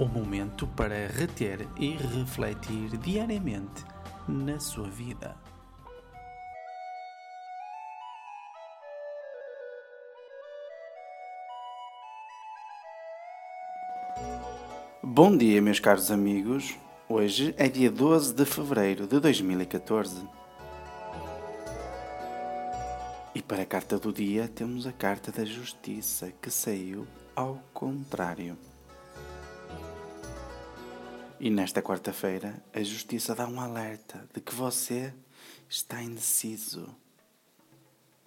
apto para reter e refletir diariamente na sua vida. Bom dia, meus caros amigos. Hoje é dia 12 de fevereiro de 2014. E para a carta do dia temos a carta da Justiça que saiu ao contrário. E nesta quarta-feira, a Justiça dá um alerta de que você está indeciso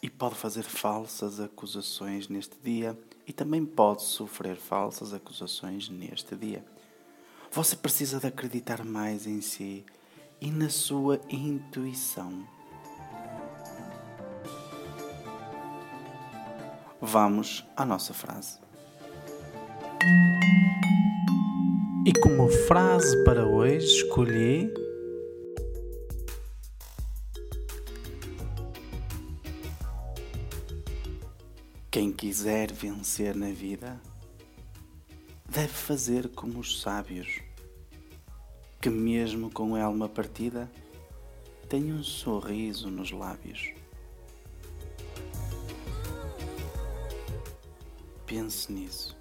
e pode fazer falsas acusações neste dia e também pode sofrer falsas acusações neste dia. Você precisa de acreditar mais em si e na sua intuição. Vamos à nossa frase. E como frase para hoje escolhi Quem quiser vencer na vida deve fazer como os sábios, que mesmo com a alma partida têm um sorriso nos lábios. Pense nisso.